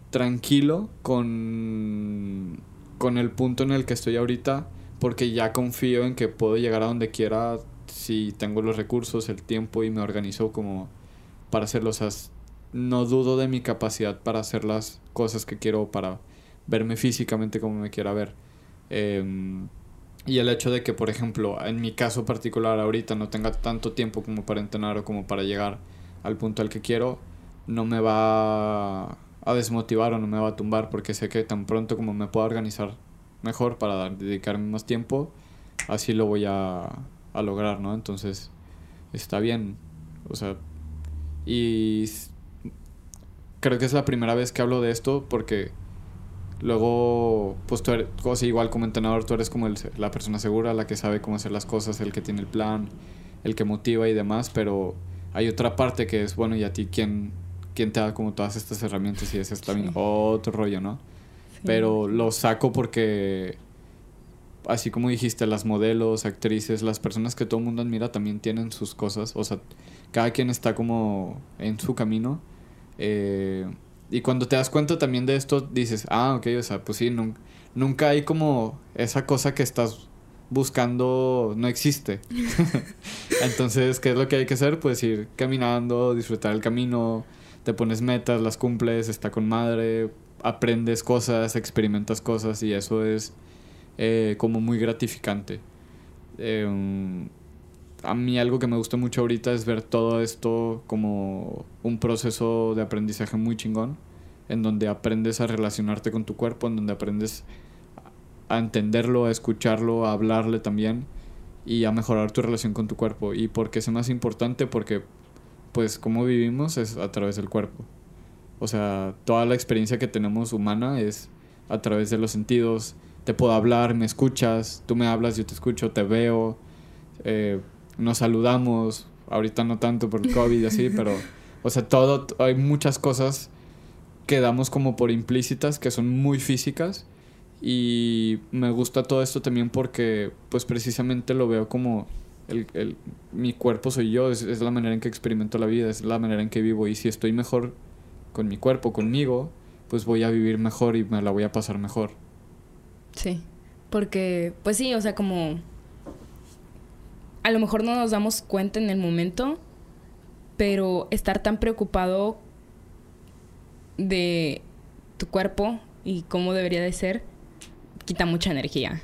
A: tranquilo con, con el punto en el que estoy ahorita, porque ya confío en que puedo llegar a donde quiera si tengo los recursos, el tiempo y me organizo como para hacerlo. O sea, no dudo de mi capacidad para hacer las cosas que quiero, para verme físicamente como me quiera ver. Em, y el hecho de que, por ejemplo, en mi caso particular ahorita no tenga tanto tiempo como para entrenar o como para llegar al punto al que quiero, no me va a desmotivar o no me va a tumbar porque sé que tan pronto como me pueda organizar mejor para dedicarme más tiempo, así lo voy a, a lograr, ¿no? Entonces, está bien. O sea, y creo que es la primera vez que hablo de esto porque luego, pues tú eres, igual como entrenador, tú eres como el, la persona segura, la que sabe cómo hacer las cosas, el que tiene el plan, el que motiva y demás, pero hay otra parte que es, bueno, y a ti, ¿quién, quién te da como todas estas herramientas? Y ese es también otro rollo, ¿no? Pero lo saco porque, así como dijiste, las modelos, actrices, las personas que todo el mundo admira también tienen sus cosas. O sea, cada quien está como en su camino. Eh, y cuando te das cuenta también de esto, dices, ah, ok, o sea, pues sí, nunca, nunca hay como esa cosa que estás buscando no existe. Entonces, ¿qué es lo que hay que hacer? Pues ir caminando, disfrutar el camino, te pones metas, las cumples, está con madre, aprendes cosas, experimentas cosas y eso es eh, como muy gratificante. Em, a mí algo que me gusta mucho ahorita es ver todo esto como un proceso de aprendizaje muy chingón, en donde aprendes a relacionarte con tu cuerpo, en donde aprendes a entenderlo, a escucharlo, a hablarle también y a mejorar tu relación con tu cuerpo. ¿Y porque es más importante? Porque, pues, como vivimos es a través del cuerpo. O sea, toda la experiencia que tenemos humana es a través de los sentidos. Te puedo hablar, me escuchas, tú me hablas, yo te escucho, te veo, eh, nos saludamos. Ahorita no tanto por el COVID y así, pero, o sea, todo, hay muchas cosas que damos como por implícitas, que son muy físicas y me gusta todo esto también porque, pues precisamente lo veo como el, el, mi cuerpo soy yo, es, es, la manera en que experimento la vida, es la manera en que vivo. Y si estoy mejor con mi cuerpo, conmigo, pues voy a vivir mejor y me la voy a pasar mejor.
B: Sí, porque, pues sí, o sea, como a lo mejor no nos damos cuenta en el momento, pero estar tan preocupado de tu cuerpo y cómo debería de ser quita mucha energía.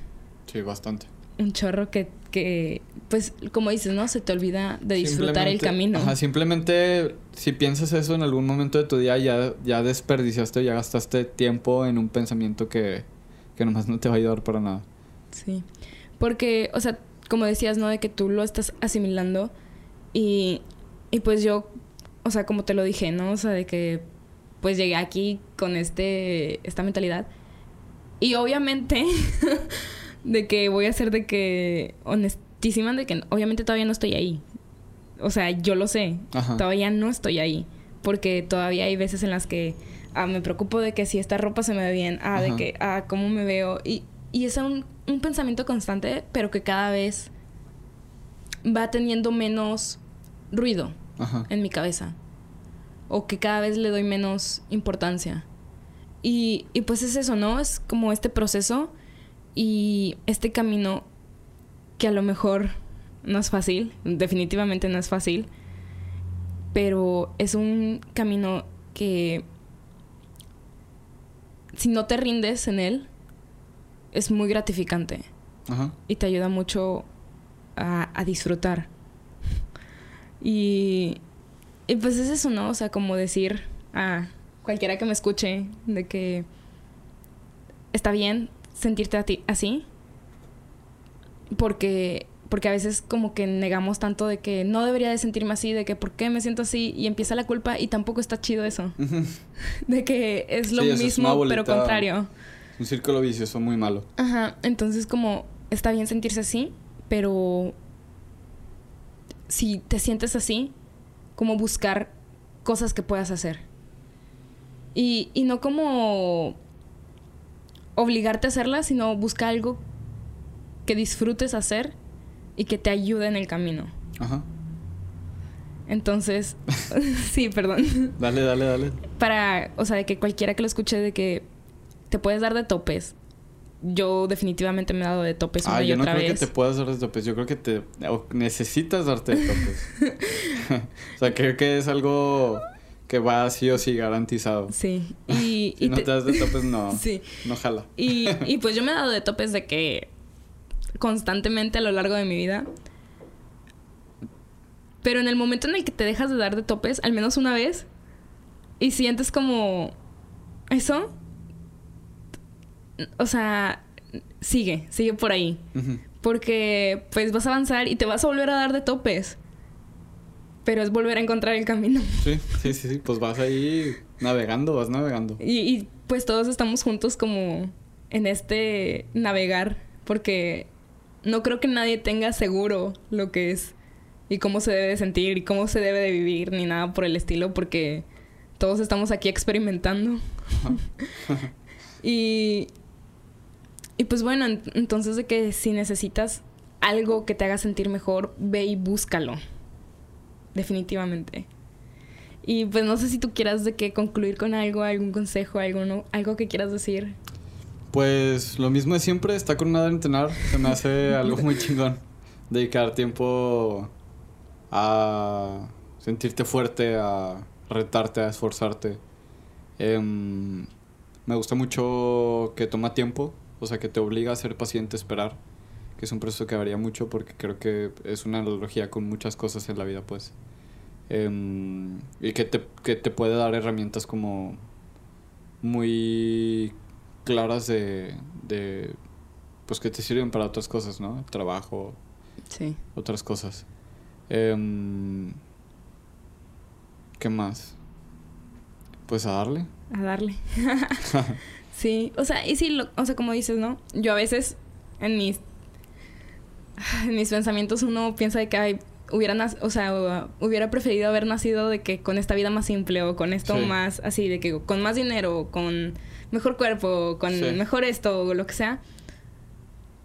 A: Sí, bastante.
B: Un chorro que, que, pues, como dices, ¿no? Se te olvida de disfrutar el camino.
A: Ajá, simplemente si piensas eso en algún momento de tu día, ya, ya desperdiciaste, ya gastaste tiempo en un pensamiento que, que nomás no te va a ayudar para nada.
B: Sí. Porque, o sea, como decías, ¿no? De que tú lo estás asimilando y, y pues yo, o sea, como te lo dije, ¿no? O sea, de que pues llegué aquí con este, esta mentalidad y obviamente, de que voy a ser de que honestísima, de que obviamente todavía no estoy ahí. O sea, yo lo sé. Todavía no estoy ahí. Porque todavía hay veces en las que ah, me preocupo de que si esta ropa se me ve bien, ah, de que, ah, cómo me veo. Y, y es un, un pensamiento constante, pero que cada vez va teniendo menos ruido en mi cabeza. O que cada vez le doy menos importancia. Y, y pues es eso, ¿no? Es como este proceso y este camino que a lo mejor no es fácil, definitivamente no es fácil, pero es un camino que si no te rindes en él, es muy gratificante Ajá. y te ayuda mucho a, a disfrutar. Y, y, pues es eso, ¿no? O sea, como decir, ah, cualquiera que me escuche, de que está bien sentirte a ti así, porque porque a veces como que negamos tanto de que no debería de sentirme así, de que por qué me siento así y empieza la culpa y tampoco está chido eso. de que es lo mismo pero contrario.
A: Un círculo vicioso muy malo.
B: Ajá, entonces como está bien sentirse así, pero si te sientes así, como buscar cosas que puedas hacer. Y, y no como obligarte a hacerlas, sino buscar algo que disfrutes hacer y que te ayude en el camino. Ajá. Entonces, sí, perdón.
A: Dale, dale, dale.
B: Para, o sea, de que cualquiera que lo escuche, de que te puedes dar de topes. Yo definitivamente me he dado de topes
A: una ah, yo no creo que te puedas dar de topes. Yo creo que te necesitas darte de topes. o sea, creo que es algo que va sí o sí garantizado.
B: Sí.
A: Y, si no te... das de topes, no. Sí. No jala.
B: Y, y pues yo me he dado de topes de que constantemente a lo largo de mi vida. Pero en el momento en el que te dejas de dar de topes, al menos una vez, y sientes como eso, o sea, sigue, sigue por ahí. Porque pues vas a avanzar y te vas a volver a dar de topes. Pero es volver a encontrar el camino.
A: Sí, sí, sí, sí. Pues vas ahí navegando, vas navegando.
B: Y, y pues todos estamos juntos como en este navegar. Porque no creo que nadie tenga seguro lo que es y cómo se debe de sentir y cómo se debe de vivir ni nada por el estilo porque todos estamos aquí experimentando. y, y pues bueno, entonces de que si necesitas algo que te haga sentir mejor, ve y búscalo. Definitivamente. Y pues no sé si tú quieras de que concluir con algo, algún consejo, algo, algo que quieras decir.
A: Pues lo mismo de siempre, está con nada de entrenar, se me hace algo muy chingón. Dedicar tiempo a sentirte fuerte, a retarte, a esforzarte. Em, me gusta mucho que toma tiempo, o sea, que te obliga a ser paciente, esperar, que es un proceso que varía mucho porque creo que es una analogía con muchas cosas en la vida, pues. Em, y que te, que te puede dar herramientas como muy claras de, de, pues que te sirven para otras cosas, ¿no? Trabajo,
B: sí.
A: otras cosas. Em, ¿Qué más? Pues a darle.
B: A darle. sí, o sea, y sí, o sea, como dices, ¿no? Yo a veces en mis en mis pensamientos uno piensa de que ay, hubiera o sea, hubiera preferido haber nacido de que con esta vida más simple o con esto más así de que con más dinero, con mejor cuerpo, con mejor esto o lo que sea.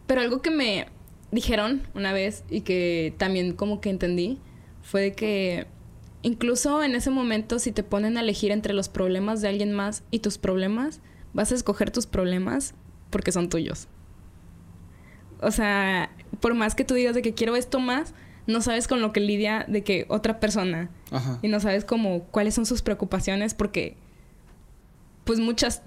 B: Pero algo que me dijeron una vez y que también como que entendí fue que incluso en ese momento si te ponen a elegir entre los problemas de alguien más y tus problemas, vas a escoger tus problemas porque son tuyos. O sea, por más que tú digas de que quiero esto más, no sabes con lo que lidia de que otra persona. Y no sabes como cuáles son sus preocupaciones porque pues muchas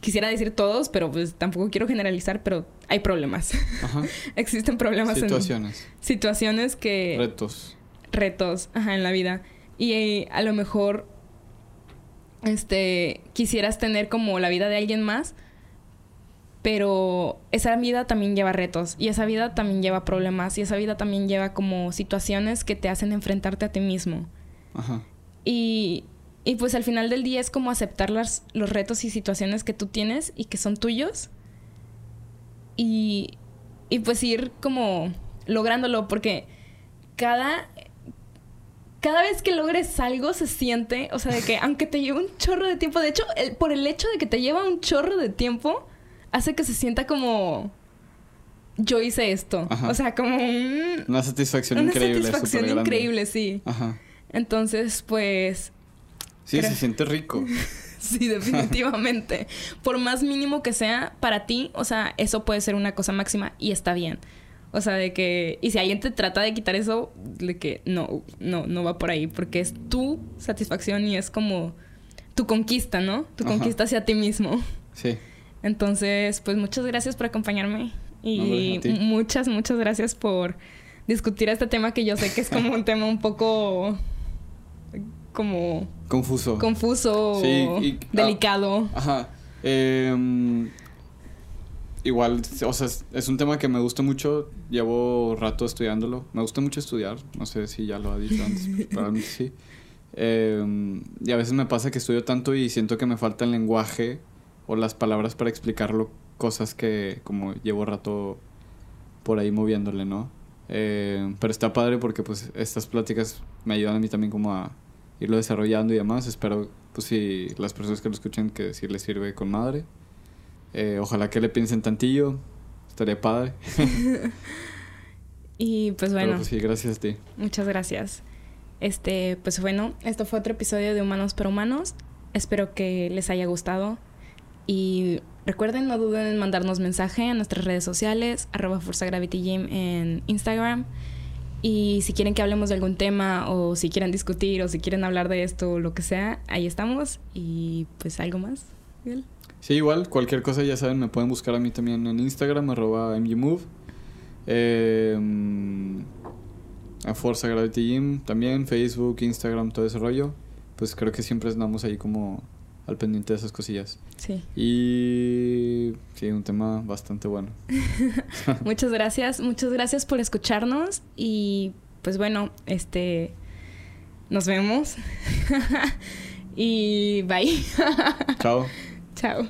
B: quisiera decir todos, pero pues tampoco quiero generalizar, pero hay problemas. Ajá. Existen problemas
A: situaciones.
B: en situaciones que
A: retos.
B: Retos, ajá, en la vida. Y eh, a lo mejor este quisieras tener como la vida de alguien más, pero esa vida también lleva retos y esa vida también lleva problemas y esa vida también lleva como situaciones que te hacen enfrentarte a ti mismo. Ajá. Y y pues al final del día es como aceptar los retos y situaciones que tú tienes y que son tuyos. Y, y pues ir como lográndolo porque cada cada vez que logres algo se siente, o sea, de que aunque te lleve un chorro de tiempo, de hecho, el, por el hecho de que te lleva un chorro de tiempo, hace que se sienta como yo hice esto. O sea, como
A: una satisfacción increíble.
B: Una satisfacción increíble, sí. Ajá. Entonces, pues,
A: Sí, se siente rico.
B: sí, definitivamente. Por más mínimo que sea para ti, o sea, eso puede ser una cosa máxima y está bien. O sea, de que... Y si alguien te trata de quitar eso, de que no, no, no va por ahí. Porque es tu satisfacción y es como tu conquista, ¿no? Tu conquista hacia ti mismo.
A: Sí.
B: Entonces, pues muchas gracias por acompañarme. Y muchas, muchas gracias por discutir este tema que yo sé que es como un tema un poco como...
A: Confuso.
B: Confuso. Sí, delicado.
A: ajá. Em, igual, o sea, es, un tema que me gusta mucho. Llevo rato estudiándolo. Me gusta mucho estudiar. No sé si ya lo ha dicho antes, pero mí sí. Em, y a veces me pasa que estudio tanto y siento que me falta el lenguaje o las palabras para explicarlo. Cosas que como llevo rato por ahí moviéndole, ¿no? Eh, pero está padre porque pues estas pláticas me ayudan a mí también como a irlo desarrollando y demás. Espero pues si las personas que lo escuchen que si les sirve con madre. Eh, ojalá que le piensen tantillo. Estaría padre.
B: y pues bueno.
A: pues sí, gracias a ti.
B: Muchas gracias. Este, pues bueno, esto fue otro episodio de Humanos para Humanos. Espero que les haya gustado. Y recuerden, no duden en mandarnos mensaje en nuestras redes sociales, arroba Forza Gravity Gym en Instagram. Y si quieren que hablemos de algún tema o si quieren discutir o si quieren hablar de esto o lo que sea, ahí estamos. Y pues algo más.
A: Sí, igual, cualquier cosa ya saben, me pueden buscar a mí también en Instagram, arroba mgmove. Eh, a Forza Gravity Gym también, Facebook, Instagram, todo ese rollo. Pues creo que siempre andamos ahí como al pendiente de esas cosillas.
B: Sí.
A: Y sí, un tema bastante bueno.
B: muchas gracias, muchas gracias por escucharnos y pues bueno, este nos vemos y bye.
A: Chao.
B: Chao.